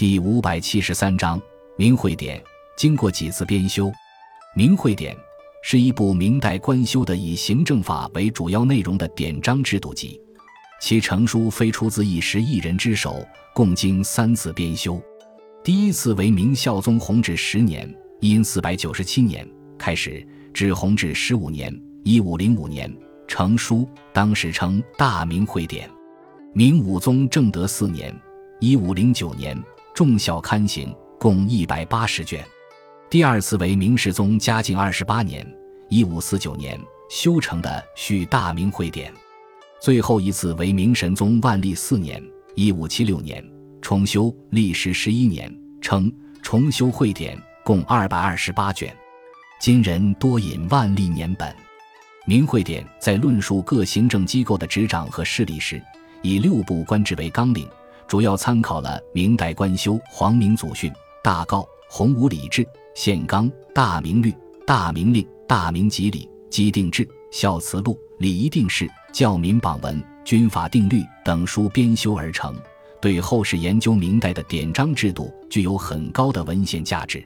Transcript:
第五百七十三章《明会典》经过几次编修，《明会典》是一部明代官修的以行政法为主要内容的典章制度集，其成书非出自一时一人之手，共经三次编修。第一次为明孝宗弘治十年（因四百九十七年）开始，至弘治十五年（一五零五年）成书，当时称《大明会典》。明武宗正德四年（一五零九年）。众校刊行，共一百八十卷。第二次为明世宗嘉靖二十八年（一五四九年）修成的《续大明会典》。最后一次为明神宗万历四年（一五七六年）重修，历时十一年，称《重修会典》，共二百二十八卷。今人多引万历年本。《明会典》在论述各行政机构的执掌和势力时，以六部官制为纲领。主要参考了明代官修《皇明祖训》《大诰》《洪武礼制》《宪纲》《大明律》《大明令》《大明集礼》《基定制》《孝慈录》《礼仪定式》《教民榜文》《军法定律》等书编修而成，对后世研究明代的典章制度具有很高的文献价值。